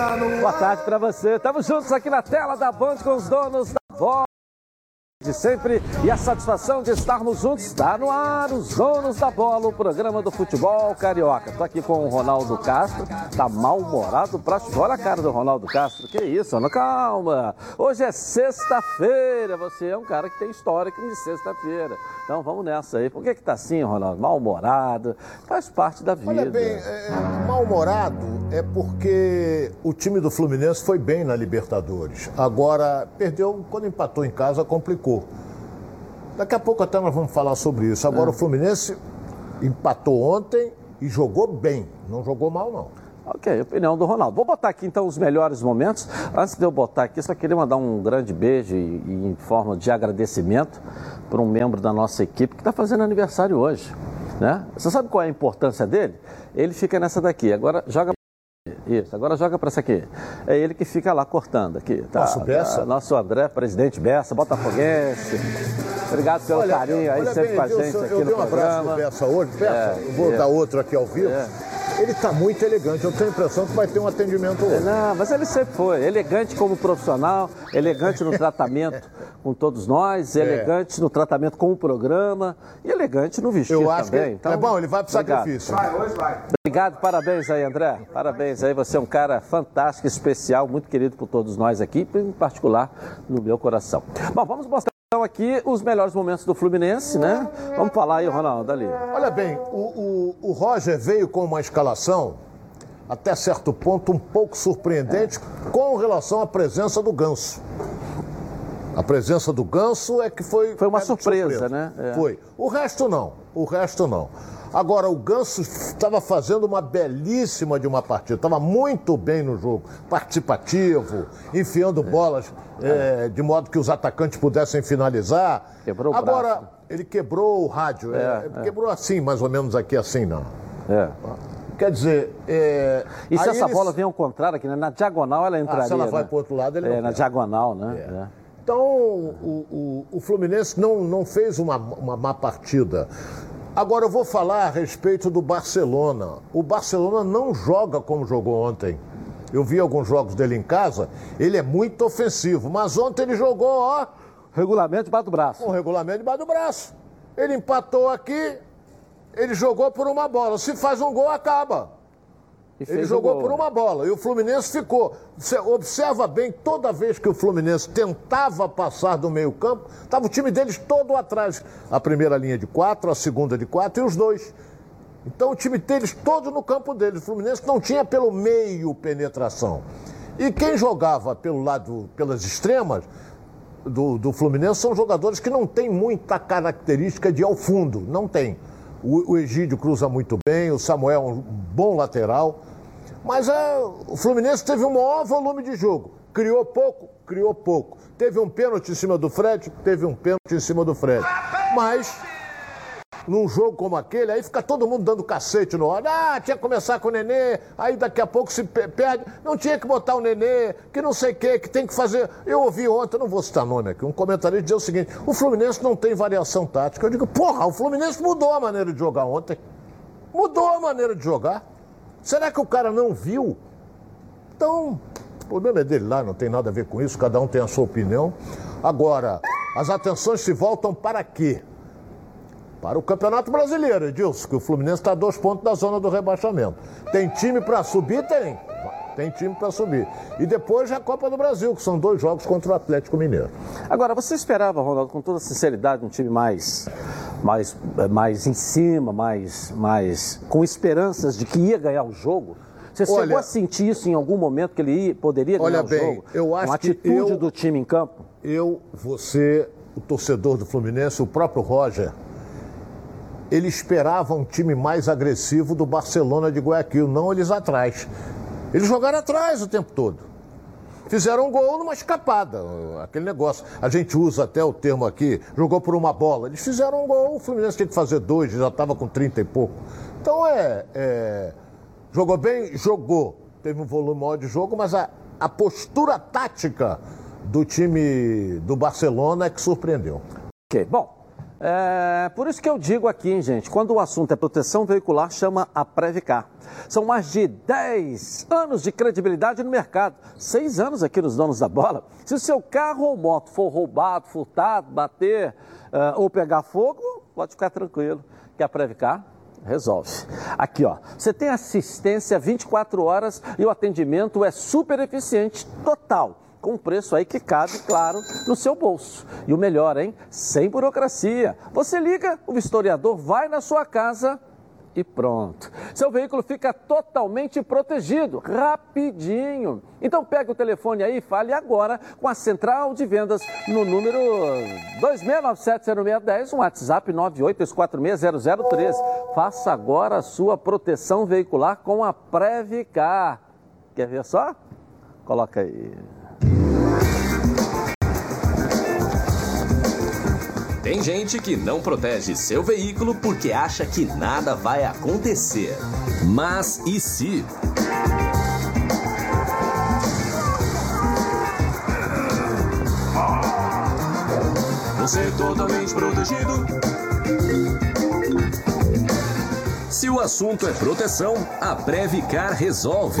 Boa tarde para você. Estamos juntos aqui na tela da Band com os donos da bola de sempre e a satisfação de estarmos juntos está no ar, os donos da bola, o programa do futebol carioca. Tô aqui com o Ronaldo Castro, tá mal-humorado pra... Olha a cara do Ronaldo Castro, que isso, Ana, calma. Hoje é sexta-feira, você é um cara que tem histórico de sexta-feira. Então vamos nessa aí. Por que que tá assim, Ronaldo? Mal-humorado, faz parte da vida. Olha bem, é, mal-humorado é porque o time do Fluminense foi bem na Libertadores. Agora, perdeu, quando empatou em casa, complicou. Daqui a pouco até nós vamos falar sobre isso. Agora, o Fluminense empatou ontem e jogou bem. Não jogou mal, não. Ok, opinião do Ronaldo. Vou botar aqui então os melhores momentos. Antes de eu botar aqui, só queria mandar um grande beijo e, e em forma de agradecimento para um membro da nossa equipe que está fazendo aniversário hoje. Né? Você sabe qual é a importância dele? Ele fica nessa daqui. Agora joga. Isso, agora joga para essa aqui. É ele que fica lá cortando aqui. Tá, Nosso Bessa? tá, nosso André, presidente Bessa, botafoguense. Obrigado pelo carinho aí olha sempre bem, com a gente aqui eu no dei um abraço programa. pro Bessa hoje. Bessa, É, eu vou é. dar outro aqui ao vivo. É. Ele está muito elegante. Eu tenho a impressão que vai ter um atendimento hoje. Não, mas ele sempre foi. Elegante como profissional, elegante no tratamento com todos nós, É. elegante no tratamento com o programa e elegante no vestir Eu acho também. que é bom, ele vai pro obrigado. sacrifício. Obrigado, parabéns aí, André. Parabéns aí, você é um cara fantástico, especial, muito querido por todos nós aqui, em particular no meu coração. Bom, vamos mostrar então aqui os melhores momentos do Fluminense, né? Vamos falar aí, Ronaldo, ali. Olha bem, o, o- o Roger veio com uma escalação, até certo ponto, um pouco surpreendente com relação à presença do Ganso. A presença do Ganso é que foi. Foi uma pego de surpresa, né? É. Foi. O resto não. O resto não. Agora, o Ganso estava fazendo uma belíssima de uma partida. Estava muito bem no jogo. Participativo, enfiando bolas eh, de modo que os atacantes pudessem finalizar. Quebrou o Agora, braço. ele quebrou o rádio. É, É, Quebrou assim, mais ou menos aqui assim, não. É. Quer dizer. É... E se aí essa eles- bola vem ao contrário aqui, né? Na diagonal ela entraria. Ah, se ela vai né? pro outro lado, ele não É, na quer. diagonal, né? É. Então, o, o, o Fluminense não, não fez uma, uma má partida. Agora, eu vou falar a respeito do Barcelona. O Barcelona não joga como jogou ontem. Eu vi alguns jogos dele em casa, ele é muito ofensivo, mas ontem ele jogou, ó, Regulamento debaixo do braço. com o regulamento debaixo do braço. Ele empatou aqui, ele jogou por uma bola. Se faz um gol, acaba. Ele jogou gol, por né? uma bola e o Fluminense ficou. Você observa bem, toda vez que o Fluminense tentava passar do meio-campo, estava o time deles todo atrás. A primeira linha de quatro, a segunda de quatro e os dois. Então o time deles todo no campo deles. O Fluminense não tinha pelo meio penetração. E quem jogava pelo lado, pelas extremas do, do Fluminense são jogadores que não têm muita característica de ir ao fundo. Não tem. O, o Egídio cruza muito bem, o Samuel é um bom lateral. Mas é, o Fluminense teve um maior volume de jogo. Criou pouco, criou pouco. Teve um pênalti em cima do Fred, teve um pênalti em cima do Fred. Mas num jogo como aquele, aí fica todo mundo dando cacete no olho. Ah, tinha que começar com o Nenê, aí daqui a pouco se pe- perde. Não tinha que botar o Nenê, que não sei o quê, que tem que fazer. Eu ouvi ontem, não vou citar nome aqui, um comentarista dizer o seguinte: o Fluminense não tem variação tática. Eu digo, porra, o Fluminense mudou a maneira de jogar ontem. Mudou a maneira de jogar. Será que o cara não viu? Então, o problema é dele lá, não tem nada a ver com isso, cada um tem a sua opinião. Agora, as atenções se voltam para quê? Para o Campeonato Brasileiro, Edilson, que o Fluminense está a dois pontos da zona do rebaixamento. Tem time para subir? Tem. Tem time para subir. E depois a Copa do Brasil, que são dois jogos contra o Atlético Mineiro. Agora, você esperava, Ronaldo, com toda sinceridade, um time mais, mais, mais em cima, mais, mais com esperanças de que ia ganhar o jogo? Você Olha- chegou a sentir isso em algum momento que ele ia- poderia ganhar Olha o bem, jogo? eu acho Uma que atitude eu- do time em campo? Eu, você, o torcedor do Fluminense, o próprio Roger, ele esperava um time mais agressivo do Barcelona de Guayaquil, não eles atrás. Eles jogaram atrás o tempo todo. Fizeram um gol numa escapada, aquele negócio. A gente usa até o termo aqui, jogou por uma bola. Eles fizeram um gol, o Fluminense tinha que fazer dois, já estava com 30 e pouco. Então é, é, Jogou bem? Jogou. Teve um volume maior de jogo, mas a, a postura tática do time do Barcelona é que surpreendeu. Ok, bom, É, por isso que eu digo aqui, gente, quando o assunto é proteção veicular, chama a Previcar. São mais de 10 anos de credibilidade no mercado, 6 anos aqui nos donos da bola. Se o seu carro ou moto for roubado, furtado, bater uh, ou pegar fogo, pode ficar tranquilo, que a Previcar resolve. Aqui, ó, você tem assistência 24 horas e o atendimento é super eficiente, total com um preço aí que cabe, claro, no seu bolso. E o melhor, hein? Sem burocracia. Você liga, o vistoriador vai na sua casa e pronto. Seu veículo fica totalmente protegido, rapidinho. Então pegue o telefone aí e fale agora com a central de vendas no número 26970610, um WhatsApp 982460013. Faça agora a sua proteção veicular com a Previcar. Quer ver só? Coloca aí. Tem gente que não protege seu veículo porque acha que nada vai acontecer. Mas e se? Você é totalmente protegido. Se o assunto é proteção, a Previcar resolve.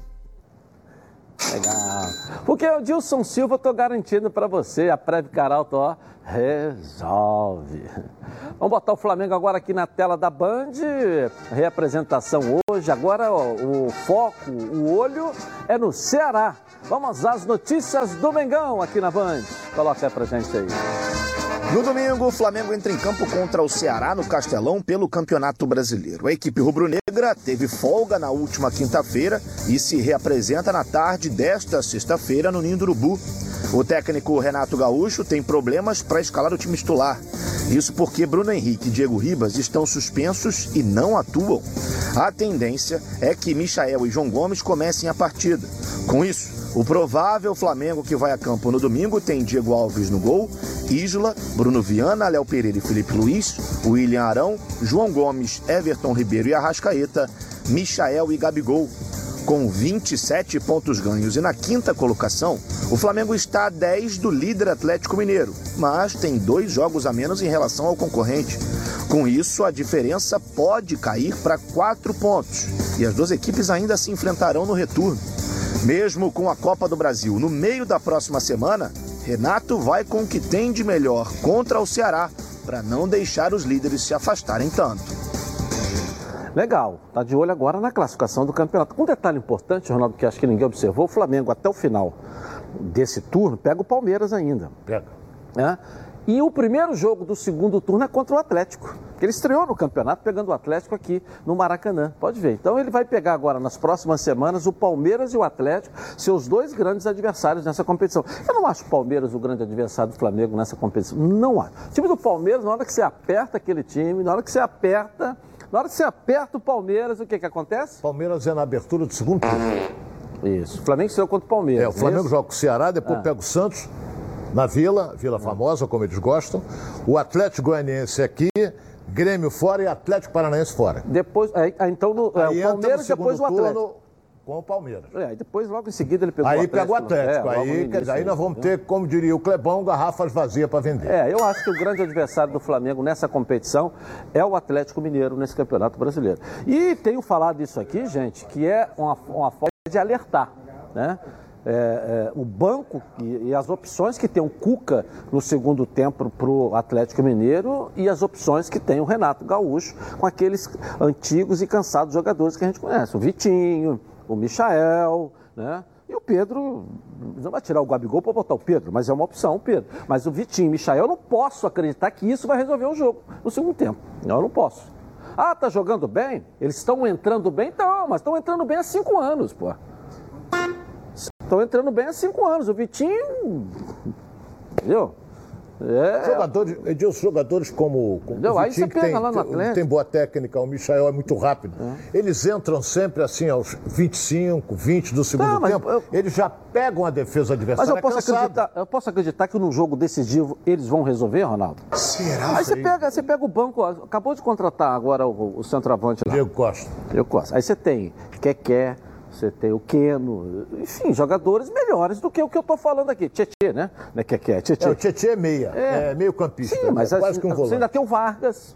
Legal. Porque o Dilson Silva, eu tô garantindo para você, a Previcar Alto, ó, resolve. Vamos botar o Flamengo agora aqui na tela da Band. Reapresentação hoje. Agora ó, o foco, o olho é no Ceará. Vamos às notícias do Mengão aqui na Band. Coloca aí pra gente aí. No domingo, o Flamengo entra em campo contra o Ceará no Castelão pelo Campeonato Brasileiro. A equipe rubro-negra teve folga na última quinta-feira e se reapresenta na tarde desta sexta-feira no Ninho do Urubu. O técnico Renato Gaúcho tem problemas para escalar o time titular. Isso porque Bruno Henrique e Diego Ribas estão suspensos e não atuam. A tendência é que Michael e João Gomes comecem a partida. Com isso, o provável Flamengo que vai a campo no domingo tem Diego Alves no gol, Isla, Bruno Viana, Léo Pereira e Felipe Luiz, William Arão, João Gomes, Everton Ribeiro e Arrascaeta, Michael e Gabigol. Com 27 pontos ganhos e na quinta colocação, o Flamengo está a 10 do líder Atlético Mineiro, mas tem dois jogos a menos em relação ao concorrente. Com isso, a diferença pode cair para quatro pontos e as duas equipes ainda se enfrentarão no retorno. Mesmo com a Copa do Brasil no meio da próxima semana, Renato vai com o que tem de melhor contra o Ceará para não deixar os líderes se afastarem tanto. Legal, tá de olho agora na classificação do campeonato. Um detalhe importante, Ronaldo, que acho que ninguém observou: o Flamengo até o final desse turno pega o Palmeiras ainda. Pega. É? E o primeiro jogo do segundo turno é contra o Atlético. Ele estreou no campeonato pegando o Atlético aqui no Maracanã. Pode ver. Então ele vai pegar agora nas próximas semanas o Palmeiras e o Atlético, seus dois grandes adversários nessa competição. Eu não acho o Palmeiras o grande adversário do Flamengo nessa competição. Não acho. O time do Palmeiras, na hora que você aperta aquele time, na hora que você aperta, na hora que você aperta o Palmeiras, o que que acontece? Palmeiras é na abertura do segundo turno. Isso. O Flamengo estreou contra o Palmeiras. É, o Flamengo isso? joga com o Ceará, depois Ah. pega o Santos na Vila, Vila Famosa, como eles gostam. O Atlético Goianiense aqui, Grêmio fora e Atlético Paranaense fora. Depois, aí, aí, então no, é, Aí o Palmeiras no depois o Atlético. turno com o Palmeiras. É, aí depois logo em seguida ele pegou Aí o Atlético. pega o Atlético. É, logo no aí, quer início dizer, aí nós vamos entendeu? ter, como diria o Clebão, garrafas vazias para vender. É, eu acho que o grande adversário do Flamengo nessa competição é o Atlético Mineiro nesse Campeonato Brasileiro. E tenho falado isso aqui, gente, que é uma, uma forma de alertar, né? É, é, o banco e, e as opções que tem o Cuca no segundo tempo para o Atlético Mineiro e as opções que tem o Renato Gaúcho com aqueles antigos e cansados jogadores que a gente conhece. O Vitinho, o Michael, né? E o Pedro, não vai tirar o Gabigol para botar o Pedro, mas é uma opção, o Pedro. Mas o Vitinho e o Michael, eu não posso acreditar que isso vai resolver o jogo no segundo tempo. Não, eu não posso. Ah, tá jogando bem? Eles estão entrando bem? Então, mas estão entrando bem há cinco anos, pô. Estão entrando bem há cinco anos. O Vitinho. Entendeu? É. Jogadores, Edilson, jogadores como, como o Aí você pega tem, lá no Atlético. tem boa técnica, o Michael é muito rápido. É. Eles entram sempre assim aos 25, 20 do segundo tá, tempo. Eu... Eles já pegam a defesa adversária Mas eu posso, acreditar, eu posso acreditar que num jogo decisivo eles vão resolver, Ronaldo? Será? Aí você pega, você pega o banco, acabou de contratar agora o, o centroavante lá. Diego Costa. Diego Costa. Aí você tem Keké, você tem o Keno, enfim, jogadores melhores do que o que eu estou falando aqui. Tietê, né? né que, que é, Tietê. É, o Tietê é meia, é, é meio campista. Sim, mas é quase assim, que um volante. Você ainda tem o Vargas.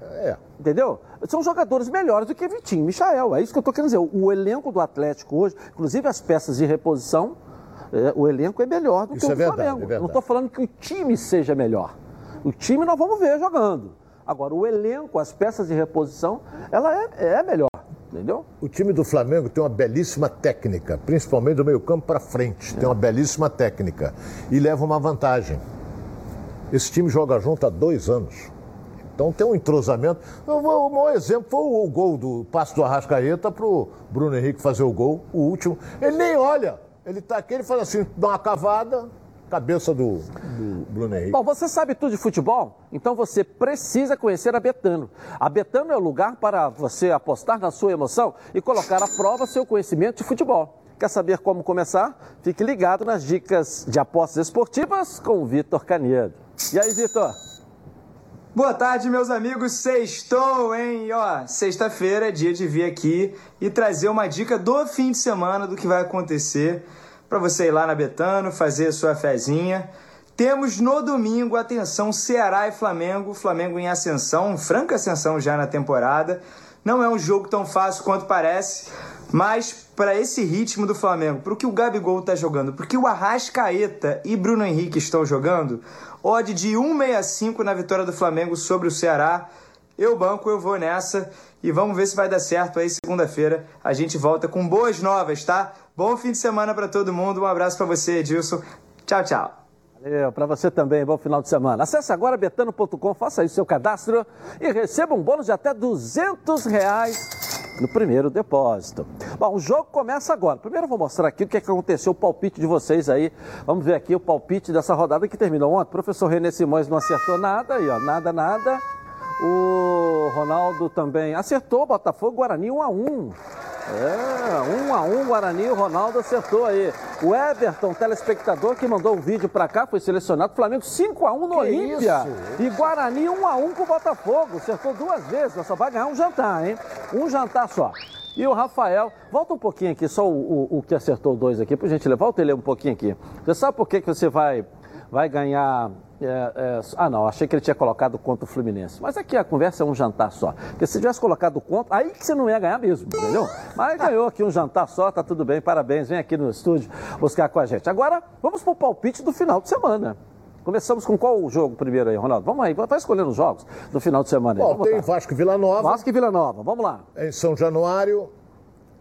É. Entendeu? São jogadores melhores do que Vitinho e Michael. É isso que eu estou querendo dizer. O, o, elenco do Atlético hoje, inclusive as peças de reposição, é, o elenco é melhor do isso que o é do verdade, Flamengo. É não estou falando que o time seja melhor. O time nós vamos ver jogando. Agora, o elenco, as peças de reposição, ela é, é melhor entendeu? O time do Flamengo tem uma belíssima técnica, principalmente do meio-campo para frente. É. Tem uma belíssima técnica e leva uma vantagem. Esse time joga junto há dois anos. Então tem um entrosamento. O maior exemplo foi o gol do passo do Arrascaeta para o Bruno Henrique fazer o gol, o último. Ele nem olha. Ele está aqui, ele faz assim, dá uma cavada, cabeça do, do, Bruno Henrique. Bom, você sabe tudo de futebol? Então você precisa conhecer a Betano. A Betano é o lugar para você apostar na sua emoção e colocar à prova seu conhecimento de futebol. Quer saber como começar? Fique ligado nas dicas de apostas esportivas com o Vitor Canedo. E aí, Vitor? Boa tarde, meus amigos. Sextou, hein? Ó, sexta-feira é dia de vir aqui e trazer uma dica do fim de semana do que vai acontecer para você ir lá na Betano, fazer a sua fezinha. Temos no domingo, atenção, Ceará e Flamengo. Flamengo em ascensão, franca ascensão já na temporada. Não é um jogo tão fácil quanto parece, mas para esse ritmo do Flamengo, para o que o Gabigol está jogando, porque o Arrascaeta e Bruno Henrique estão jogando, odd de 1,65 na vitória do Flamengo sobre o Ceará. Eu banco, eu vou nessa e vamos ver se vai dar certo aí segunda-feira. A gente volta com boas novas, tá? Bom fim de semana para todo mundo. Um abraço para você, Edilson. Tchau, tchau. Valeu, para você também, bom final de semana. Acesse agora betano.com, faça aí seu cadastro e receba um bônus de até 200 reais no primeiro depósito. Bom, o jogo começa agora. Primeiro eu vou mostrar aqui o que, é que aconteceu, o palpite de vocês aí. Vamos ver aqui o palpite dessa rodada que terminou ontem. O professor René Simões não acertou nada aí, ó, nada, nada. O Ronaldo também acertou, Botafogo, Guarani 1 a 1 é, um a um, Guarani, o Ronaldo acertou aí. O Everton, telespectador que mandou o um vídeo pra cá, foi selecionado. Flamengo 5 a 1 no Olímpia. E Guarani 1 a 1 com o Botafogo. Acertou duas vezes, só vai ganhar um jantar, hein? Um jantar só. E o Rafael, volta um pouquinho aqui, só o, o, o que acertou dois aqui, por gentileza, volta ele um pouquinho aqui. Você sabe por que, que você vai, vai ganhar é, é, ah, não, achei que ele tinha colocado contra o Fluminense. Mas aqui a conversa é um jantar só. Porque se tivesse colocado contra, aí que você não ia ganhar mesmo, entendeu? Mas ganhou aqui um jantar só, tá tudo bem, parabéns. Vem aqui no estúdio buscar com a gente. Agora, vamos pro palpite do final de semana. Começamos com qual jogo primeiro aí, Ronaldo? Vamos aí, vai escolher os jogos do final de semana. Bom, tem Vasco e Vila Nova. Vasco e Vila Nova, vamos lá. Em São Januário,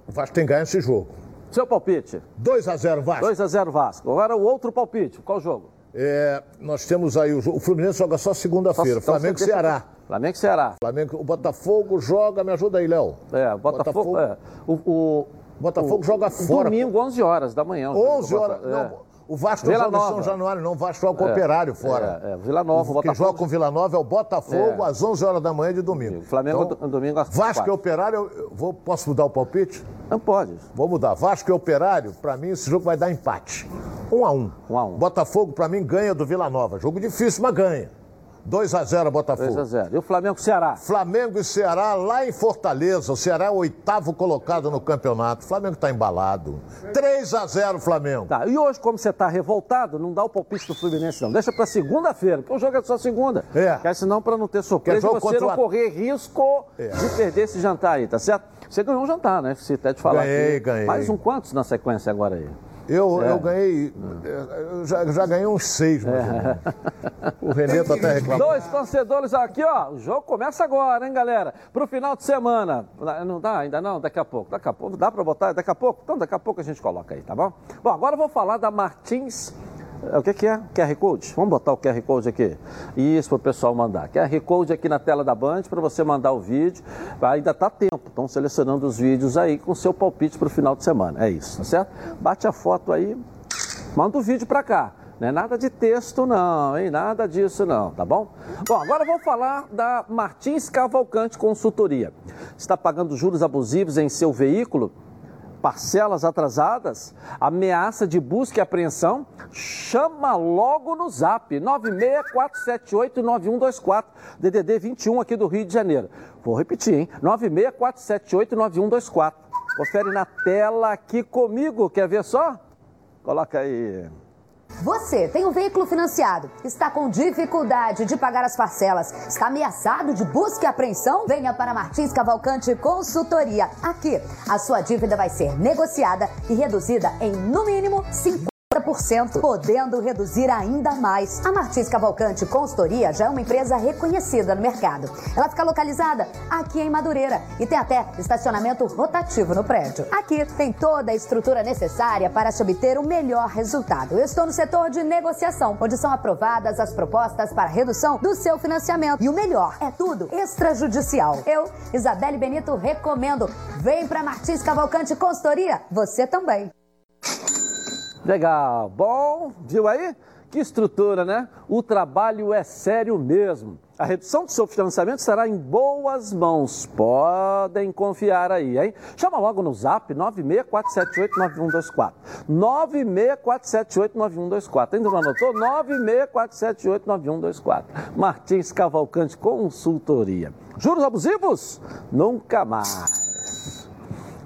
o Vasco tem ganho esse jogo. Seu palpite? 2 a 0 Vasco. 2 a 0 Vasco. Agora o outro palpite, qual jogo? É, nós temos aí o, o Fluminense joga só segunda-feira. Flamengo e Ceará. Flamengo e Ceará. Flamengo, o Botafogo joga, me ajuda aí, Léo. É, Botafogo. Botafogo é, o, o, Botafogo o, joga fora. Domingo, 11 horas da manhã. 11 horas. É. Não, o Vasco Vila joga Nova. São Januário, não. O Vasco joga com o é, Operário fora. É, é, Vila Nova, o Quem joga com Vila Nova é o Botafogo é. às 11 horas da manhã de domingo. Flamengo então, domingo às Vasco e Operário, eu vou, posso mudar o palpite? Não pode. Vou mudar. Vasco e Operário, para mim, esse jogo vai dar empate. 1 um a 1 um. um a um. Botafogo, para mim, ganha do Vila Nova. Jogo difícil, mas ganha. 2 a 0 Botafogo. 2 a 0 E o Flamengo Ceará? Flamengo e Ceará lá em Fortaleza. O Ceará é o oitavo colocado no campeonato. O Flamengo está embalado. 3 a 0 Flamengo. Tá. E hoje, como você está revoltado, não dá o palpite do Fluminense, não. Deixa para segunda-feira, porque o jogo é só segunda. É. Quer senão, para não ter surpresa, você não correr risco é. de perder esse jantar aí, tá certo? Você ganhou um jantar, né? Se até te falar ganhei, aqui. ganhei. Mais um quantos na sequência agora aí? Eu, é. eu ganhei, eu já, já ganhei uns seis, mais é. O Renê tá até reclamando. Dois torcedores aqui, ó. O jogo começa agora, hein, galera? Pro final de semana. Não dá ainda não? Daqui a pouco. Daqui a pouco. Dá para botar? Daqui a pouco? Então, daqui a pouco a gente coloca aí, tá bom? Bom, agora eu vou falar da Martins o que, é? QR Code? Vamos botar o QR Code aqui. Isso para o pessoal mandar. QR Code aqui na tela da Band para você mandar o vídeo. Ainda está tempo. Estão selecionando os vídeos aí com seu palpite para o final de semana. É isso, tá certo? Bate a foto aí, manda o vídeo para cá. Não é nada de texto, não, hein? Nada disso, não, tá bom? Bom, agora vou falar da Martins Cavalcante Consultoria. Está pagando juros abusivos em seu veículo? Parcelas atrasadas, ameaça de busca e apreensão, chama logo no zap 964789124, DDD 21 aqui do Rio de Janeiro. Vou repetir, hein? 964789124. Confere na tela aqui comigo, quer ver só? Coloca aí. Você tem um veículo financiado, está com dificuldade de pagar as parcelas, está ameaçado de busca e apreensão? Venha para Martins Cavalcante Consultoria. Aqui, a sua dívida vai ser negociada e reduzida em no mínimo 50 podendo reduzir ainda mais. A Martins Cavalcante Consultoria já é uma empresa reconhecida no mercado. Ela fica localizada aqui em Madureira e tem até estacionamento rotativo no prédio. Aqui tem toda a estrutura necessária para se obter o melhor resultado. Eu estou no setor de negociação, onde são aprovadas as propostas para redução do seu financiamento. E o melhor, é tudo extrajudicial. Eu, Isabelle Benito, recomendo. Vem para Martins Cavalcante Consultoria, você também. Legal. Bom, viu aí? Que estrutura, né? O trabalho é sério mesmo. A redução do seu financiamento estará em boas mãos. Podem confiar aí, hein? Chama logo no zap 964789124. 964789124. Ainda não anotou? 964789124. Martins Cavalcante Consultoria. Juros abusivos? Nunca mais.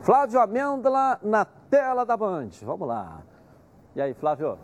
Flávio Amêndola na tela da Band. Vamos lá. E aí, Flávio?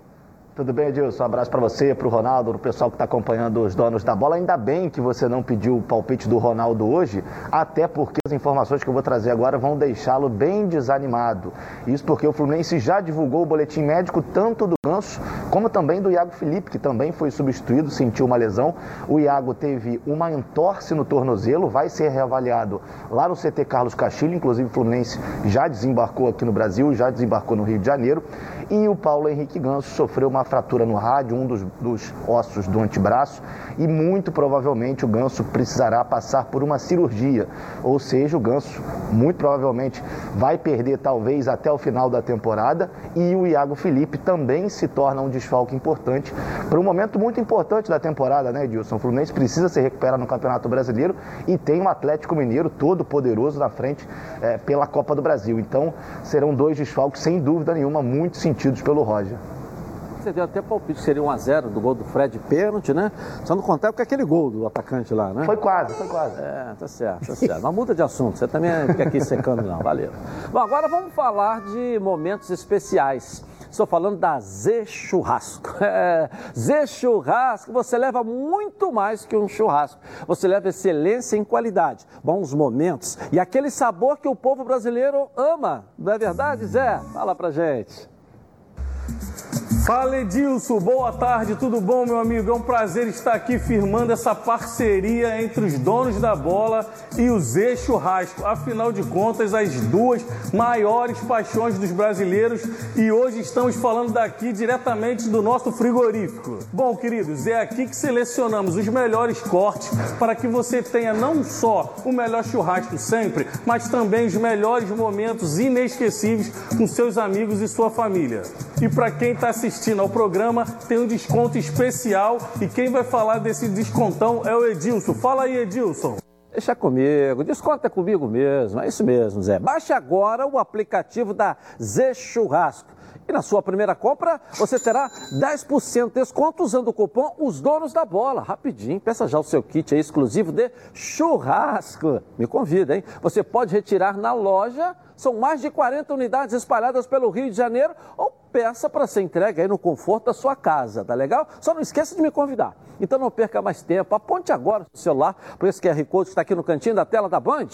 Tudo bem, Edilson? Um abraço para você, para o Ronaldo, para o pessoal que está acompanhando os donos da bola. Ainda bem que você não pediu o palpite do Ronaldo hoje, até porque as informações que eu vou trazer agora vão deixá-lo bem desanimado. Isso porque o Fluminense já divulgou o boletim médico tanto do Ganso como também do Iago Felipe, que também foi substituído, sentiu uma lesão. O Iago teve uma entorse no tornozelo, vai ser reavaliado lá no CT Carlos Castilho. Inclusive, o Fluminense já desembarcou aqui no Brasil, já desembarcou no Rio de Janeiro. E o Paulo Henrique Ganso sofreu uma fratura no rádio, um dos, dos ossos do antebraço, e muito provavelmente o Ganso precisará passar por uma cirurgia. Ou seja, o Ganso muito provavelmente vai perder talvez até o final da temporada e o Iago Felipe também se torna um desfalque importante para um momento muito importante da temporada, né, Edilson? O Fluminense precisa se recuperar no Campeonato Brasileiro e tem um Atlético Mineiro todo poderoso na frente é, pela Copa do Brasil. Então serão dois desfalques sem dúvida nenhuma muito sentidos sentidos pelo Roger. Você deu até palpite, seria 1x0 do gol do Fred pênalti, né? Só não contar com aquele gol do atacante lá, né? Foi quase, foi quase. É, tá certo, tá certo. Não muda de assunto, você também fica aqui secando, não. Valeu. Bom, agora vamos falar de momentos especiais. Estou falando da Z Churrasco. É, Z Churrasco, você leva muito mais que um churrasco. Você leva excelência em qualidade, bons momentos e aquele sabor que o povo brasileiro ama. Não é verdade, Zé? Fala pra gente. Fala Edilson, boa tarde, tudo bom, meu amigo? É um prazer estar aqui firmando essa parceria entre os donos da bola e o Zé Churrasco. Afinal de contas, as duas maiores paixões dos brasileiros e hoje estamos falando daqui diretamente do nosso frigorífico. Bom, queridos, é aqui que selecionamos os melhores cortes para que você tenha não só o melhor churrasco sempre, mas também os melhores momentos inesquecíveis com seus amigos e sua família. E para quem está assistindo, assistindo ao programa tem um desconto especial e quem vai falar desse descontão é o Edilson. Fala aí, Edilson. Deixa comigo, desconto é comigo mesmo, é isso mesmo, Zé. Baixe agora o aplicativo da Zé Churrasco. E na sua primeira compra, você terá 10% de desconto usando o cupom Os Donos da Bola. Rapidinho, peça já o seu kit exclusivo de churrasco. Me convida, hein? Você pode retirar na loja, são mais de 40 unidades espalhadas pelo Rio de Janeiro, ou peça para ser entregue aí no conforto da sua casa, tá legal? Só não esqueça de me convidar. Então não perca mais tempo, aponte agora o celular por esse QR Code que está aqui no cantinho da tela da Band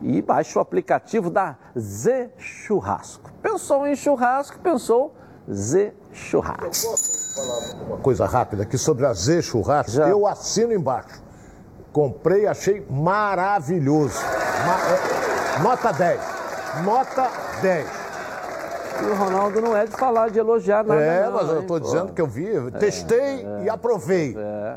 e baixe o aplicativo da Z Churrasco. Pensou em churrasco, pensou Z Churrasco. Eu posso falar uma coisa rápida aqui sobre a Z Churrasco? Já. Eu assino embaixo. Comprei, achei maravilhoso. Ma é, nota 10. Nota 10. E o Ronaldo não é de falar, de elogiar nada. É, não, mas eu estou dizendo que eu vi, testei é, e aprovei. É.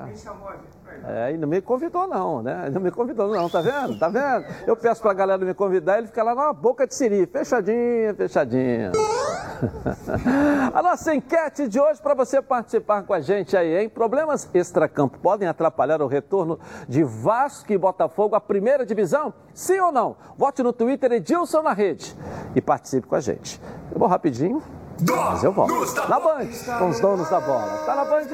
É, e não me convidou não, né? Não me convidou não, tá vendo? Tá vendo? Eu peço pra galera me convidar, ele fica lá na boca de siri, fechadinha, fechadinha. A nossa enquete de hoje para você participar com a gente aí, hein? Problemas extracampo podem atrapalhar o retorno de Vasco e Botafogo à primeira divisão? Sim ou não? Vote no Twitter Edilson na rede e participe com a gente. Eu vou rapidinho, mas eu volto. Na Band, com os donos da bola. Tá na Band?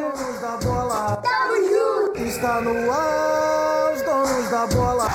Está no ar, os donos da bola.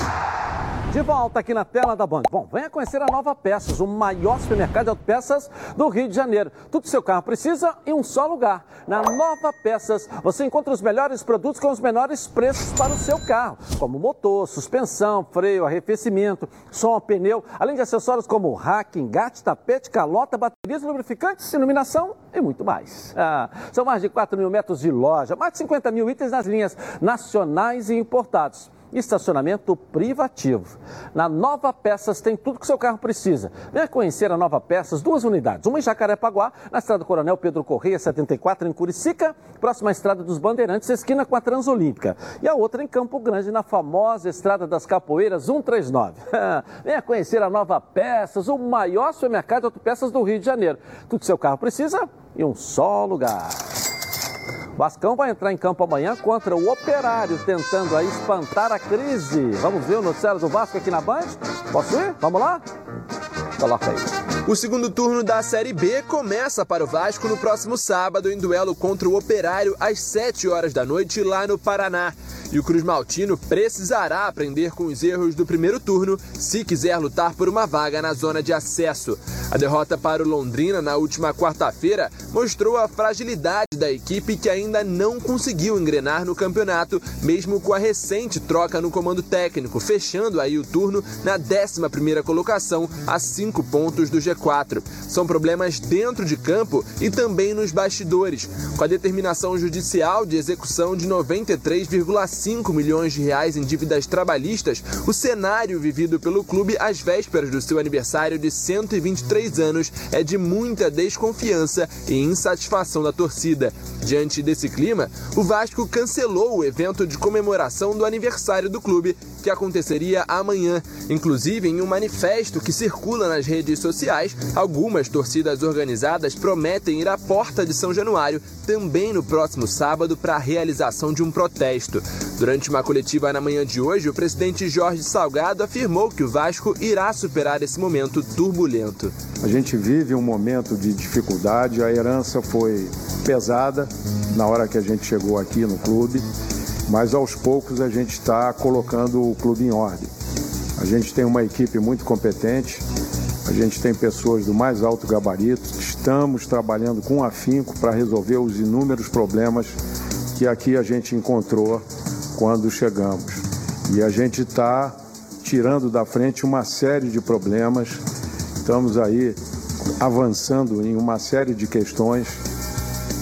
De volta aqui na tela da Band. Bom, venha conhecer a Nova Peças, o maior supermercado de autopeças do Rio de Janeiro. Tudo que seu carro precisa em um só lugar. Na Nova Peças, você encontra os melhores produtos com os menores preços para o seu carro, como motor, suspensão, freio, arrefecimento, som, pneu, além de acessórios como rack, engate, tapete, calota, baterias, lubrificantes, iluminação e muito mais. Ah, são mais de 4 mil metros de loja, mais de 50 mil itens nas linhas nacionais e importados estacionamento privativo. Na Nova Peças tem tudo que seu carro precisa. Venha conhecer a Nova Peças, duas unidades. Uma em Jacarepaguá, na estrada Coronel Pedro Correia, 74, em Curicica, próxima à estrada dos Bandeirantes, esquina com a Transolímpica. E a outra em Campo Grande, na famosa estrada das Capoeiras, 139. Venha conhecer a Nova Peças, o maior supermercado de autopeças do Rio de Janeiro. Tudo que seu carro precisa em um só lugar. Vascão vai entrar em campo amanhã contra o Operário, tentando aí espantar a crise. Vamos ver o noticiário do Vasco aqui na Band? Posso ir? Vamos lá? Coloca aí. O segundo turno da Série B começa para o Vasco no próximo sábado em duelo contra o Operário às 7 horas da noite lá no Paraná. E o Cruz Maltino precisará aprender com os erros do primeiro turno se quiser lutar por uma vaga na zona de acesso. A derrota para o Londrina na última quarta-feira mostrou a fragilidade da equipe que ainda não conseguiu engrenar no campeonato, mesmo com a recente troca no comando técnico, fechando aí o turno na 11ª colocação, a 5 pontos do G4. São problemas dentro de campo e também nos bastidores, com a determinação judicial de execução de 93,5 milhões de reais em dívidas trabalhistas, o cenário vivido pelo clube às vésperas do seu aniversário de 123 anos é de muita desconfiança e insatisfação da torcida. Diante desse clima, o Vasco cancelou o evento de comemoração do aniversário do clube, que aconteceria amanhã. Inclusive, em um manifesto que circula nas redes sociais, algumas torcidas organizadas prometem ir à porta de São Januário também no próximo sábado para a realização de um protesto. Durante uma coletiva na manhã de hoje, o presidente Jorge Salgado afirmou que o Vasco irá superar esse momento turbulento. A gente vive um momento de dificuldade, a herança foi pesada na hora que a gente chegou aqui no clube, mas aos poucos a gente está colocando o clube em ordem. A gente tem uma equipe muito competente, a gente tem pessoas do mais alto gabarito, estamos trabalhando com afinco para resolver os inúmeros problemas que aqui a gente encontrou quando chegamos. E a gente está tirando da frente uma série de problemas, estamos aí avançando em uma série de questões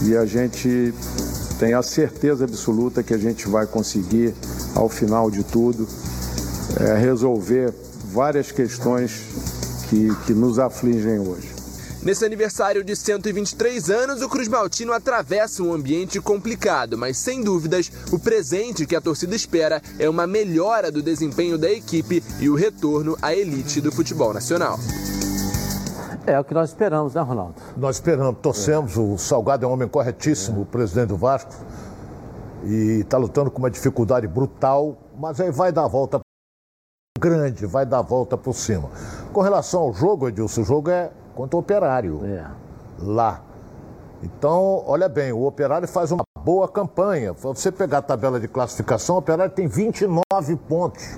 e a gente tem a certeza absoluta que a gente vai conseguir, ao final de tudo, é, resolver várias questões que, que nos afligem hoje. Nesse aniversário de 123 anos, o Cruz Maltino atravessa um ambiente complicado, mas sem dúvidas, o presente que a torcida espera é uma melhora do desempenho da equipe e o retorno à elite do futebol nacional. É o que nós esperamos, né, Ronaldo? Nós esperamos, torcemos. O Salgado é um homem corretíssimo, o presidente do Vasco. E está lutando com uma dificuldade brutal, mas aí vai dar a volta grande, vai dar a volta por cima. Com relação ao jogo, Edilson, o jogo é contra o Operário. É. Lá. Então, olha bem, o Operário faz uma boa campanha. Se você pegar a tabela de classificação, o Operário tem 29 pontos.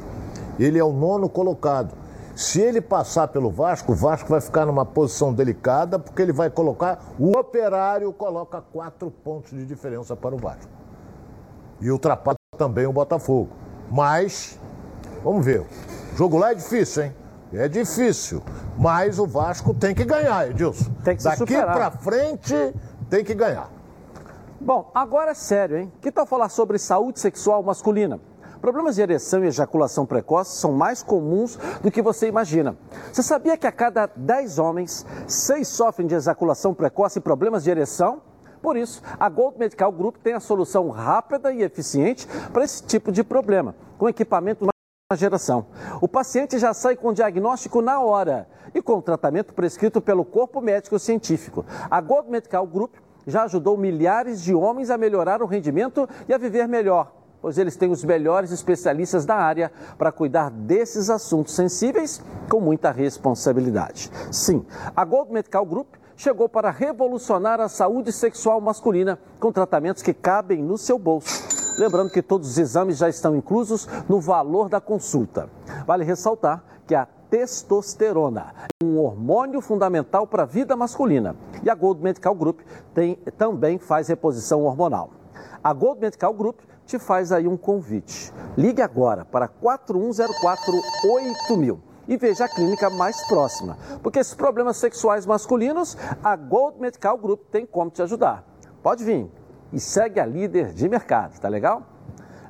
Ele é o nono colocado. Se ele passar pelo Vasco, o Vasco vai ficar numa posição delicada, porque ele vai colocar. O Operário coloca quatro pontos de diferença para o Vasco. E ultrapassa também o Botafogo. Mas, vamos ver. O jogo lá é difícil, hein? É difícil. Mas o Vasco tem que ganhar, Edilson. Tem que Daqui para frente, tem que ganhar. Bom, agora é sério, hein? Que tal falar sobre saúde sexual masculina? Problemas de ereção e ejaculação precoce são mais comuns do que você imagina. Você sabia que a cada 10 homens, 6 sofrem de ejaculação precoce e problemas de ereção? Por isso, a Gold Medical Group tem a solução rápida e eficiente para esse tipo de problema, com equipamento geração. O paciente já sai com diagnóstico na hora e com tratamento prescrito pelo corpo médico científico. A Gold Medical Group já ajudou milhares de homens a melhorar o rendimento e a viver melhor, pois eles têm os melhores especialistas da área para cuidar desses assuntos sensíveis com muita responsabilidade. Sim, a Gold Medical Group chegou para revolucionar a saúde sexual masculina com tratamentos que cabem no seu bolso. Lembrando que todos os exames já estão inclusos no valor da consulta. Vale ressaltar que a testosterona é um hormônio fundamental para a vida masculina e a Gold Medical Group tem, também faz reposição hormonal. A Gold Medical Group te faz aí um convite. Ligue agora para 41048000 e veja a clínica mais próxima. Porque esses problemas sexuais masculinos, a Gold Medical Group tem como te ajudar. Pode vir e segue a líder de mercado, tá legal?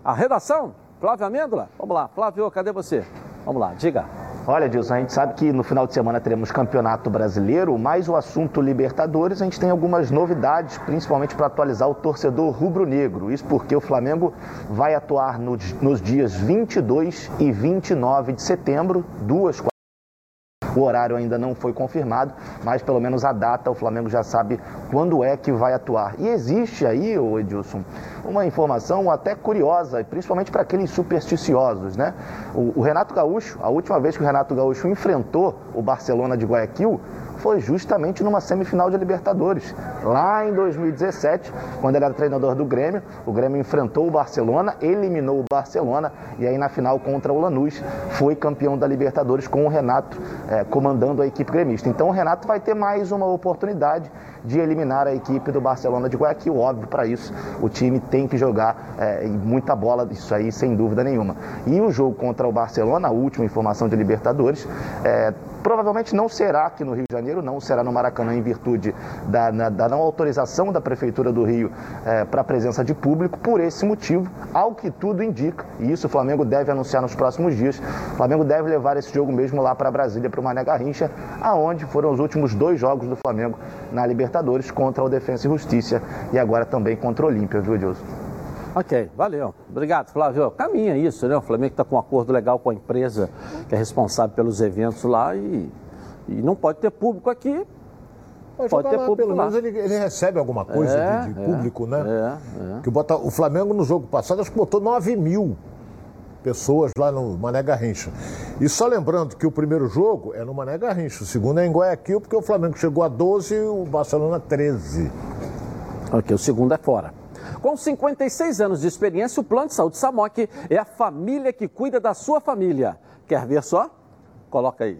A redação, Flávio Amêndola, vamos lá. Flávio, cadê você? Vamos lá, diga. Olha, Dilson, a gente sabe que no final de semana teremos campeonato brasileiro, mas o assunto Libertadores, a gente tem algumas novidades, principalmente para atualizar o torcedor rubro-negro. Isso porque o Flamengo vai atuar nos, nos dias 22 e 29 de setembro, duas o horário ainda não foi confirmado, mas pelo menos a data o Flamengo já sabe quando é que vai atuar. E existe aí, Edilson, uma informação até curiosa, principalmente para aqueles supersticiosos, né? O, o Renato Gaúcho, a última vez que o Renato Gaúcho enfrentou o Barcelona de Guayaquil, foi justamente numa semifinal de Libertadores. Lá em 2017, quando ele era treinador do Grêmio, o Grêmio enfrentou o Barcelona, eliminou o Barcelona e aí na final contra o Lanús foi campeão da Libertadores com o Renato é, comandando a equipe gremista. Então o Renato vai ter mais uma oportunidade de eliminar a equipe do Barcelona de Guayaquil. Óbvio, para isso o time tem que jogar é, muita bola, isso aí sem dúvida nenhuma. E o jogo contra o Barcelona, a última informação de Libertadores, é, Provavelmente não será aqui no Rio de Janeiro, não será no Maracanã em virtude da, na, da não autorização da Prefeitura do Rio é, para a presença de público. Por esse motivo, ao que tudo indica, e isso o Flamengo deve anunciar nos próximos dias, o Flamengo deve levar esse jogo mesmo lá para Brasília, para o Mané Garrincha, aonde foram os últimos dois jogos do Flamengo na Libertadores contra o Defensa e Justiça e agora também contra o Olímpia, viu, Edilson? Ok, valeu. Obrigado, Flávio. Caminha isso, né? O Flamengo está com um acordo legal com a empresa que é responsável pelos eventos lá e, e não pode ter público aqui. Pode, pode ter lá, público pelo menos ele, ele, recebe alguma coisa é, de, de é, público, né? É, é. Que bota, o Flamengo no jogo passado acho que botou 9 mil pessoas lá no Mané Garrincha. E só lembrando que o primeiro jogo é no Mané Garrincha, o segundo é em Guayaquil, porque o Flamengo chegou a 12 e o Barcelona a 13. Ok, o segundo é fora. Com 56 anos de experiência, o Plano de Saúde Samok é a família que cuida da sua família. Quer ver só? Coloca aí.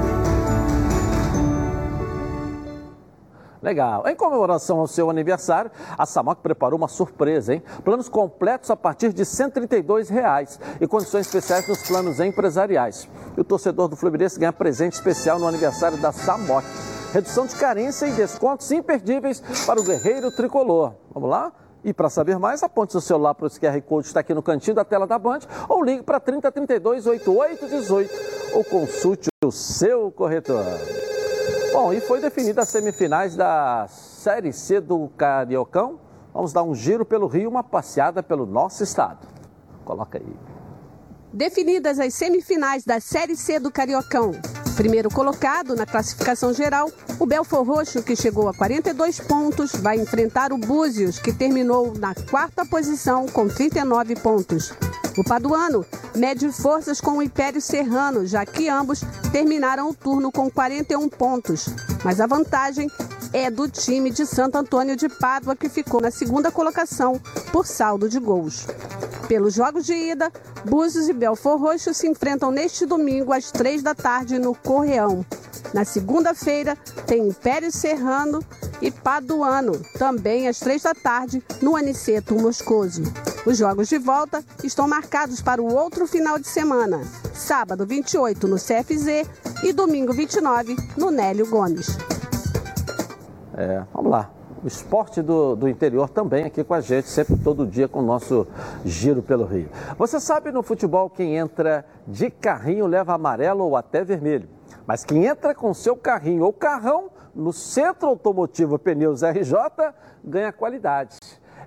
Legal. Em comemoração ao seu aniversário, a Samok preparou uma surpresa, hein? Planos completos a partir de 132 reais e condições especiais nos planos empresariais. E o torcedor do Fluminense ganha presente especial no aniversário da Samok. Redução de carência e descontos imperdíveis para o guerreiro tricolor. Vamos lá? E para saber mais, aponte seu celular para o QR Code está aqui no cantinho da tela da Band ou ligue para 3032 8818 ou consulte o seu corretor. Bom, e foi definida as semifinais da Série C do Cariocão. Vamos dar um giro pelo Rio, uma passeada pelo nosso estado. Coloca aí. Definidas as semifinais da Série C do Cariocão. Primeiro colocado na classificação geral, o Belfor Roxo, que chegou a 42 pontos, vai enfrentar o Búzios, que terminou na quarta posição com 39 pontos. O Paduano mede forças com o Império Serrano, já que ambos terminaram o turno com 41 pontos. Mas a vantagem é do time de Santo Antônio de Pádua, que ficou na segunda colocação por saldo de gols. Pelos jogos de ida, Búzios e Belfor Roxo se enfrentam neste domingo às três da tarde no Correão. Na segunda-feira, tem Império Serrano e Paduano, também às três da tarde, no Aniceto Moscoso. Os jogos de volta estão marcados para o outro final de semana, sábado 28 no CFZ e domingo 29 no Nélio Gomes. É, vamos lá. O esporte do, do interior também aqui com a gente, sempre todo dia com o nosso giro pelo Rio. Você sabe no futebol quem entra de carrinho leva amarelo ou até vermelho. Mas quem entra com seu carrinho ou carrão no Centro Automotivo Pneus RJ ganha qualidade.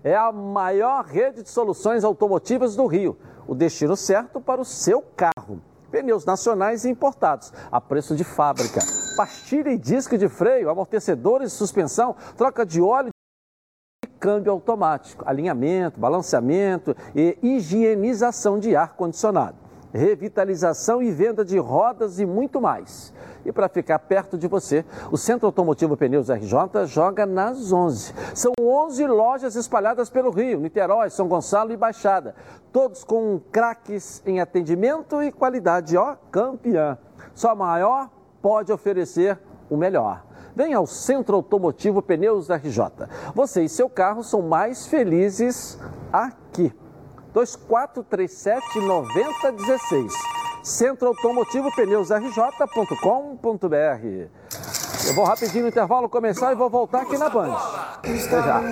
É a maior rede de soluções automotivas do Rio. O destino certo para o seu carro. Pneus nacionais e importados, a preço de fábrica. Pastilha e disco de freio, amortecedores de suspensão, troca de óleo e câmbio automático, alinhamento, balanceamento e higienização de ar-condicionado revitalização e venda de rodas e muito mais. E para ficar perto de você, o Centro Automotivo Pneus RJ joga nas 11. São 11 lojas espalhadas pelo Rio, Niterói, São Gonçalo e Baixada. Todos com craques em atendimento e qualidade, ó, campeã. Só maior pode oferecer o melhor. Venha ao Centro Automotivo Pneus RJ. Você e seu carro são mais felizes aqui. 2437 9016. Centro Automotivo Pneus RJ.com.br. Eu vou rapidinho no intervalo começar e vou voltar aqui na Band. Até já.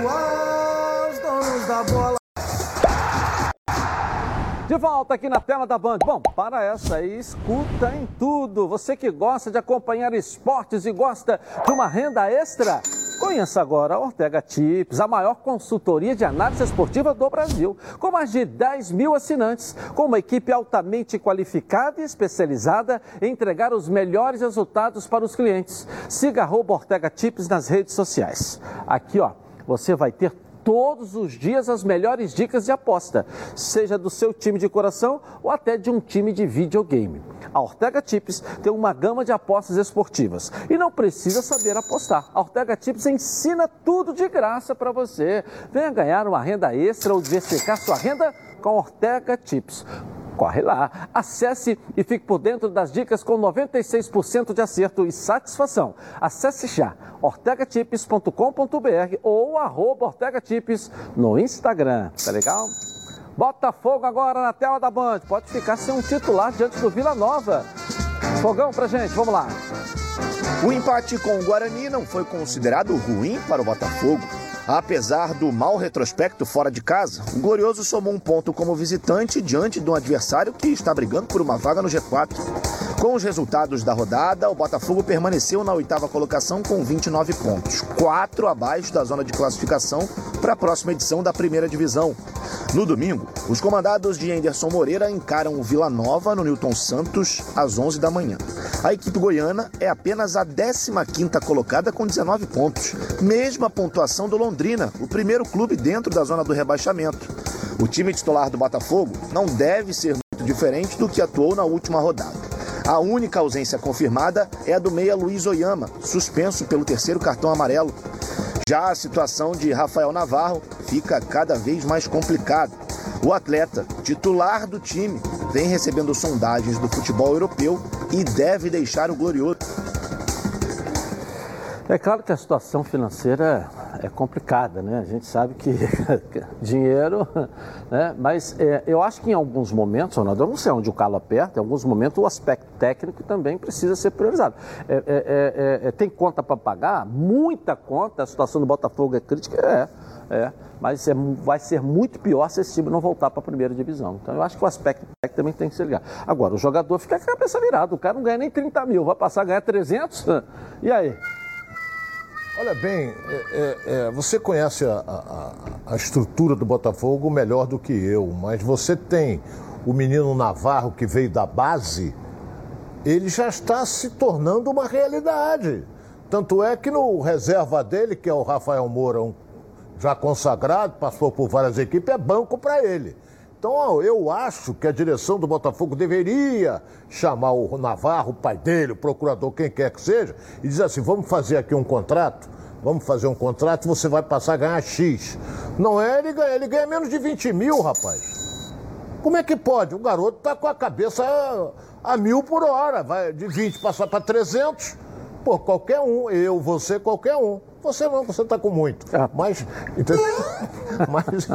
De volta aqui na tela da Band. Bom, para essa aí, escuta em tudo. Você que gosta de acompanhar esportes e gosta de uma renda extra, Conheça agora a Ortega Tips, a maior consultoria de análise esportiva do Brasil, com mais de 10 mil assinantes, com uma equipe altamente qualificada e especializada em entregar os melhores resultados para os clientes. Siga a Ortega Tips nas redes sociais. Aqui, ó, você vai ter todos os dias as melhores dicas de aposta, seja do seu time de coração ou até de um time de videogame. A Ortega Tips tem uma gama de apostas esportivas e não precisa saber apostar. A Ortega Tips ensina tudo de graça para você. Venha ganhar uma renda extra ou diversificar sua renda com a Ortega Tips. Corre lá, acesse e fique por dentro das dicas com 96% de acerto e satisfação. Acesse já ortegatips.com.br ou arroba ortegatips no Instagram. Tá legal? Botafogo agora na tela da Band. Pode ficar sem um titular diante do Vila Nova. Fogão pra gente, vamos lá. O empate com o Guarani não foi considerado ruim para o Botafogo. Apesar do mau retrospecto fora de casa, o Glorioso somou um ponto como visitante diante de um adversário que está brigando por uma vaga no G4. Com os resultados da rodada, o Botafogo permaneceu na oitava colocação com 29 pontos, quatro abaixo da zona de classificação para a próxima edição da primeira divisão. No domingo, os comandados de Anderson Moreira encaram o Vila Nova no Newton Santos às 11 da manhã. A equipe goiana é apenas a 15ª colocada com 19 pontos, mesma pontuação do Londrina, o primeiro clube dentro da zona do rebaixamento. O time titular do Botafogo não deve ser muito diferente do que atuou na última rodada. A única ausência confirmada é a do meia Luiz Oyama, suspenso pelo terceiro cartão amarelo. Já a situação de Rafael Navarro fica cada vez mais complicada. O atleta, titular do time, vem recebendo sondagens do futebol europeu e deve deixar o glorioso. É claro que a situação financeira é complicada, né? A gente sabe que dinheiro, né? Mas é, eu acho que em alguns momentos, Ronaldo, eu não sei onde o calo aperta, em alguns momentos o aspecto técnico também precisa ser priorizado. É, é, é, é tem conta para pagar? Muita conta, a situação do Botafogo é crítica? É, é. Mas é, vai ser muito pior se esse time não voltar para a primeira divisão. Então eu acho que o aspecto técnico também tem que ser ligado. Agora, o jogador fica com a cabeça virada, o cara não ganha nem 30 mil, vai passar a ganhar 300? E aí? Olha bem, é, é, é, você conhece a, a, a, estrutura do Botafogo melhor do que eu, mas você tem o menino Navarro que veio da base, ele já está se tornando uma realidade. Tanto é que no reserva dele, que é o Rafael Moura, um já consagrado, passou por várias equipes, é banco para ele. Então eu acho que a direção do Botafogo deveria chamar o Navarro, o pai dele, o procurador, quem quer que seja, e dizer assim: vamos fazer aqui um contrato, vamos fazer um contrato, você vai passar a ganhar X. Não é ele ganha, ele ganha menos de 20 mil, rapaz. Como é que pode? O garoto está com a cabeça a, a, mil por hora, vai de 20 passar para 300. Pô, qualquer um, eu, você, qualquer um. Você não, você está com muito. Ah. Mas, entendeu? mas,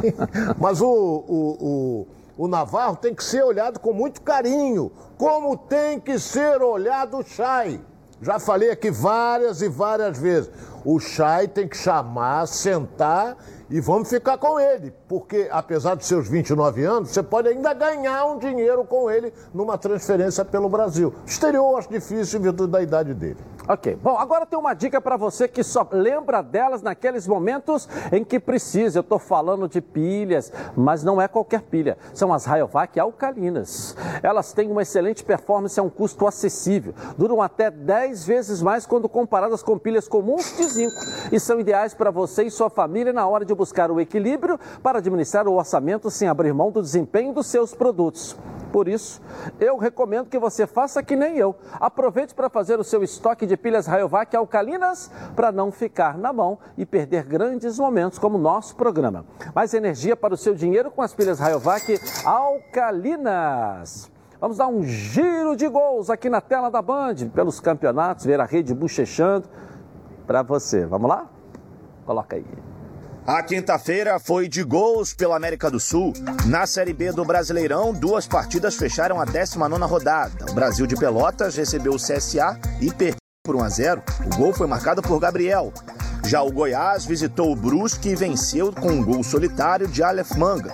mas o, o, o, o Navarro tem que ser olhado com muito carinho, como tem que ser olhado o Chay. Já falei aqui várias e várias vezes. O Chay tem que chamar, sentar e vamos ficar com ele, porque apesar de seus 29 anos, você pode ainda ganhar um dinheiro com ele numa transferência pelo Brasil. Exterior acho difícil em virtude da idade dele. Ok. Bom, agora tem uma dica para você que só lembra delas naqueles momentos em que precisa. Eu estou falando de pilhas, mas não é qualquer pilha. São as Rayovac alcalinas. Elas têm uma excelente performance a um custo acessível. Duram até 10 vezes mais quando comparadas com pilhas comuns de zinco. E são ideais para você e sua família na hora de buscar o equilíbrio para administrar o orçamento sem abrir mão do desempenho dos seus produtos. Por isso, eu recomendo que você faça que nem eu. Aproveite para fazer o seu estoque de pilhas Rayovac alcalinas para não ficar na mão e perder grandes momentos como o nosso programa. Mais energia para o seu dinheiro com as pilhas Rayovac alcalinas. Vamos dar um giro de gols aqui na tela da Band, pelos campeonatos, ver a rede bochechando para você. Vamos lá? Coloca aí. A quinta-feira foi de gols pela América do Sul. Na Série B do Brasileirão, duas partidas fecharam a 19 rodada. O Brasil de Pelotas recebeu o CSA e perdeu por 1 a 0. O gol foi marcado por Gabriel. Já o Goiás visitou o Brusque e venceu com um gol solitário de Aleph Manga.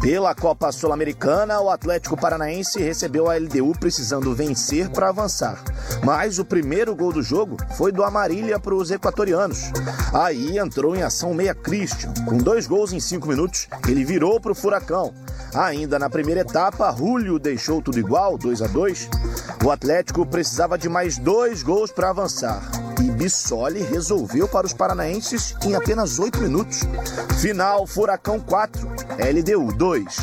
Pela Copa Sul-Americana, o Atlético Paranaense recebeu a LDU precisando vencer para avançar. Mas o primeiro gol do jogo foi do Amarília para os equatorianos. Aí entrou em ação Meia Christian. Com dois gols em cinco minutos, ele virou para o Furacão. Ainda na primeira etapa, Julio deixou tudo igual, 2 a 2. O Atlético precisava de mais dois gols para avançar. E Bissoli resolveu para os paranaenses em apenas oito minutos. Final Furacão 4, LDU 2.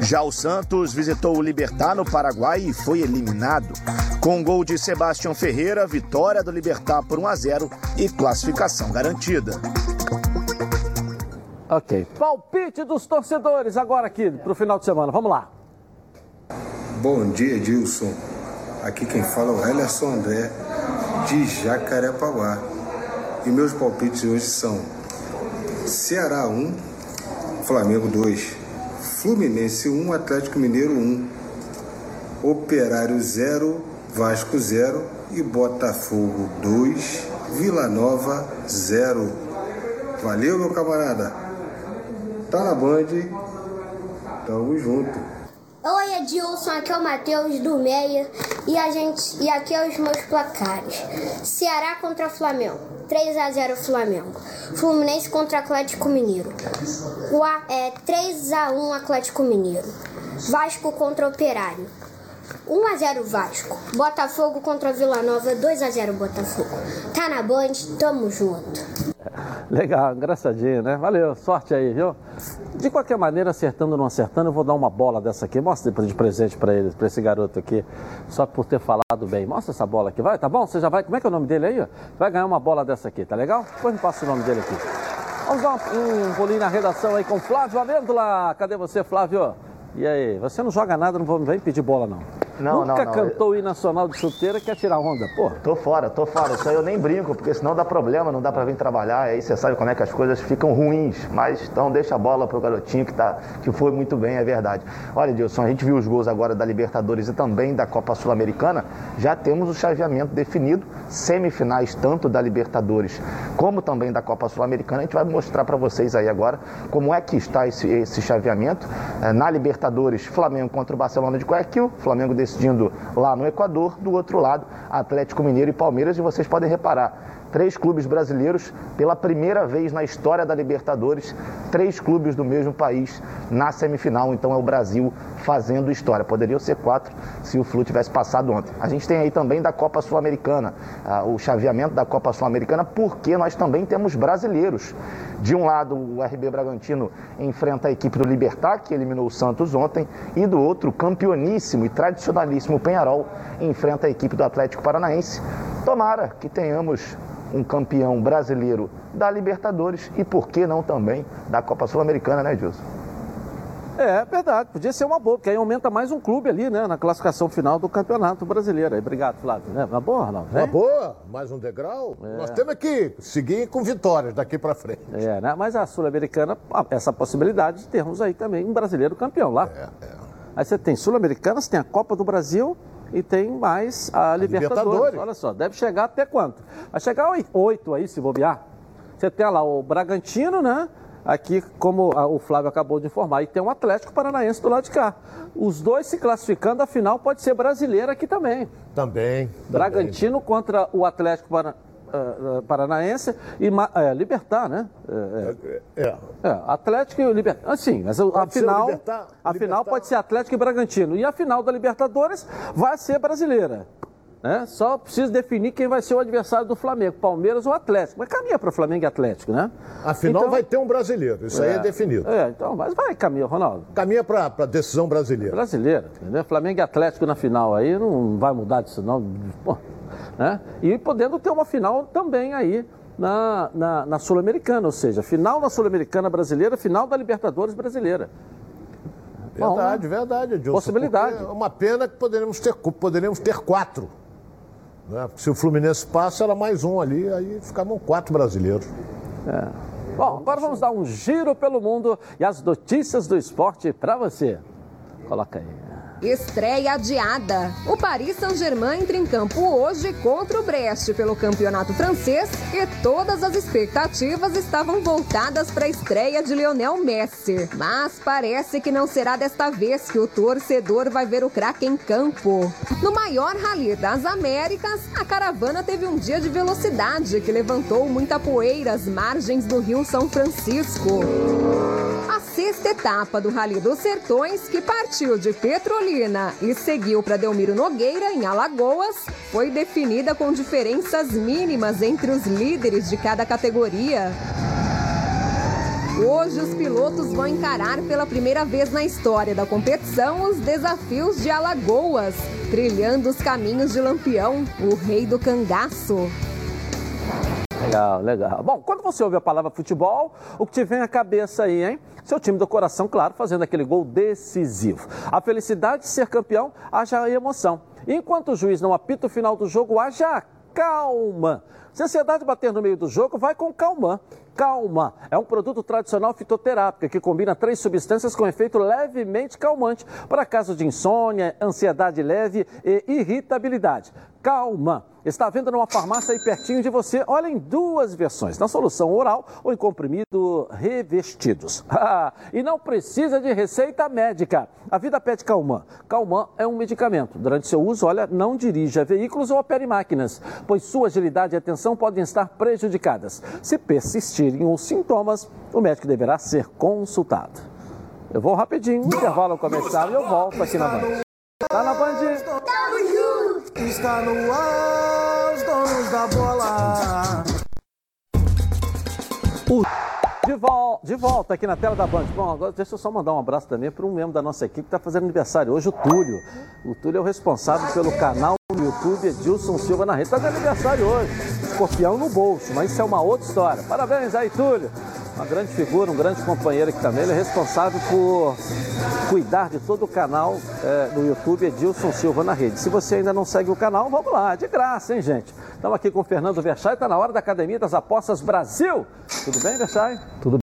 Já o Santos visitou o Libertar no Paraguai e foi eliminado. Com gol de Sebastião Ferreira, vitória do Libertar por 1 a 0 e classificação garantida. Ok. Palpite dos torcedores agora aqui para o final de semana. Vamos lá. Bom dia, Dilson. Aqui quem fala é o Hellerson André, de Jacarepaguá. E meus palpites hoje são Ceará 1, Flamengo 2, Fluminense 1, Atlético Mineiro 1, Operário 0, Vasco 0 e Botafogo 2, Vila Nova 0. Valeu, meu camarada. Tá na Band. Tamo junto. Oi, Edilson, aqui é o Matheus do Meia e a gente e aqui é os meus placares. Ceará contra Flamengo, 3 a 0 Flamengo. Fluminense contra Atlético Mineiro. É 3 a 1 Atlético Mineiro. Vasco contra Operário. 1 a 0 Vasco. Botafogo contra Vila Nova, 2 a 0 Botafogo. Tá na Band, tamo junto. Legal, engraçadinho, né? Valeu, sorte aí, viu? De qualquer maneira, acertando ou não acertando, eu vou dar uma bola dessa aqui. Mostra de presente para ele, para esse garoto aqui, só por ter falado bem. Mostra essa bola aqui, vai, tá bom? Você já vai. Como é que é o nome dele aí? Vai ganhar uma bola dessa aqui, tá legal? Depois me passa o nome dele aqui. Vamos dar um, um pulinho na redação aí com Flávio Amêndola. Cadê você, Flávio? E aí, você não joga nada, não vem pedir bola, não. Não, Nunca não, não. cantou o hino nacional de chuteira, quer tirar onda, pô. Tô fora, tô fora. Isso aí eu nem brinco, porque senão dá problema, não dá pra vir trabalhar. Aí você sabe como é que as coisas ficam ruins. Mas então deixa a bola pro garotinho que, tá, que foi muito bem, é verdade. Olha, Dilson, a gente viu os gols agora da Libertadores e também da Copa Sul-Americana. Já temos o chaveamento definido, semifinais tanto da Libertadores como também da Copa Sul-Americana. A gente vai mostrar para vocês aí agora como é que está esse, esse chaveamento. Eh, Na Libertadores, Flamengo contra o Barcelona de Guayaquil, Flamengo decidindo lá no Equador, do outro lado, Atlético Mineiro e Palmeiras. E vocês podem reparar, três clubes brasileiros pela primeira vez na história da Libertadores, três clubes do mesmo país na semifinal. Então é o Brasil fazendo história. Poderiam ser quatro se o Flu tivesse passado ontem. A gente tem aí também da Copa Sul-Americana, ah, o chaveamento da Copa Sul-Americana, porque nós também temos brasileiros. De um lado, o RB Bragantino enfrenta a equipe do Libertar, que eliminou o Santos ontem, e do outro, o campeoníssimo e tradicionalíssimo Penharol enfrenta a equipe do Atlético Paranaense. Tomara que tenhamos um campeão brasileiro da Libertadores e, por que não também, da Copa Sul-Americana, né, Gilson? É, verdade. Podia ser uma boa, porque aí aumenta mais um clube ali, né? Na classificação final do Campeonato Brasileiro. Aí, obrigado, Flávio. Né? Uma boa, Ronaldo? Uma boa, mais um degrau. É. Nós temos que seguir com vitórias daqui para frente. É, né? Mas a Sul-Americana, essa possibilidade de termos aí também um brasileiro campeão lá. É, é. Aí você tem Sul-Americana, você tem a Copa do Brasil e tem mais a, Libertadores. Libertadores. Olha só, deve chegar até quanto? Vai chegar oi- oito aí, se bobear. Você tem lá o Bragantino, né? Aqui, como o Flávio acabou de informar, e tem um Atlético Paranaense do lado de cá. Os dois se classificando, a final pode ser brasileira aqui também. Também. Bragantino contra o Atlético Para- ah, ah, Paranaense e é, Libertar, né? É, É. é. Atlético e Libertar. Assim, mas a Pode final, Libertar- a final pode ser Atlético e Bragantino. E a final da Libertadores vai ser brasileira. Né? Só preciso definir quem vai ser o adversário do Flamengo, Palmeiras ou Atlético. Mas caminha para Flamengo e Atlético, né? Afinal, Então- vai ter um brasileiro. Isso aí é definido. É, então, mas vai caminha, Ronaldo. Caminha para a decisão brasileira. Brasileira, entendeu? Flamengo e Atlético na final aí não vai mudar disso, não. Pô, né? E podendo ter uma final também aí na, na, na Sul-Americana, ou seja, final da Sul-Americana brasileira, final da Libertadores brasileira. Bom, Verdade, né? verdade, Edilson. Possibilidade. É uma pena que poderíamos ter, poderíamos ter quatro. Né? Se o Fluminense passa, era mais um ali, aí ficavam quatro brasileiros. É. Bom, agora vamos dar um giro pelo mundo e as notícias do esporte para você. Coloca aí. Estreia adiada. O Paris Saint-Germain entra em campo hoje contra o Brest pelo campeonato francês e todas as expectativas estavam voltadas para a estreia de Lionel Messi. Mas parece que não será desta vez que o torcedor vai ver o craque em campo. No maior rally das Américas, a caravana teve um dia de velocidade que levantou muita poeira às margens do Rio São Francisco. A sexta etapa do Rally dos Sertões, que partiu de Petrolina e seguiu para Delmiro Nogueira, em Alagoas, foi definida com diferenças mínimas entre os líderes de cada categoria. Hoje, os pilotos vão encarar pela primeira vez na história da competição os desafios de Alagoas, trilhando os caminhos de Lampião, o rei do cangaço. Legal, legal. Bom, quando você ouve a palavra futebol, o que te vem à cabeça aí, hein? Seu time do coração, claro, fazendo aquele gol decisivo. A felicidade de ser campeão, haja emoção. Enquanto o juiz não apita o final do jogo, haja calma. Se a ansiedade bater no meio do jogo, vai com calma. Calma é um produto tradicional fitoterápico que combina três substâncias com efeito levemente calmante para casos de insônia, ansiedade leve e irritabilidade. Calma está à venda numa farmácia aí pertinho de você. Olha em duas versões, na solução oral ou em comprimido revestidos. Ah, e não precisa de receita médica. A vida pede Calman. Calman é um medicamento. Durante seu uso, olha, não dirija veículos ou opere máquinas, pois sua agilidade e atenção podem estar prejudicadas. Se persistirem os sintomas, o médico deverá ser consultado. Eu vou rapidinho, intervalo comercial e eu volto aqui na Band. Tá na Band? Está no ar, os donos da bola. De, vol de volta aqui na tela da Band. Bom, agora deixa eu só mandar um abraço também para um membro da nossa equipe que está fazendo aniversário hoje, o Túlio. O Túlio é o responsável pelo canal no YouTube Edilson Silva na rede. Está de aniversário hoje. Escorpião no bolso, mas isso é uma outra história. Parabéns aí, Túlio. Uma grande figura, um grande companheiro aqui também. Ele é responsável por cuidar de todo o canal é, no YouTube Edilson Silva na rede. Se você ainda não segue o canal, vamos lá, de graça, hein, gente? Estamos aqui com o Fernando Verchay, está na hora da Academia das Apostas Brasil. Tudo bem, Verchay? Tudo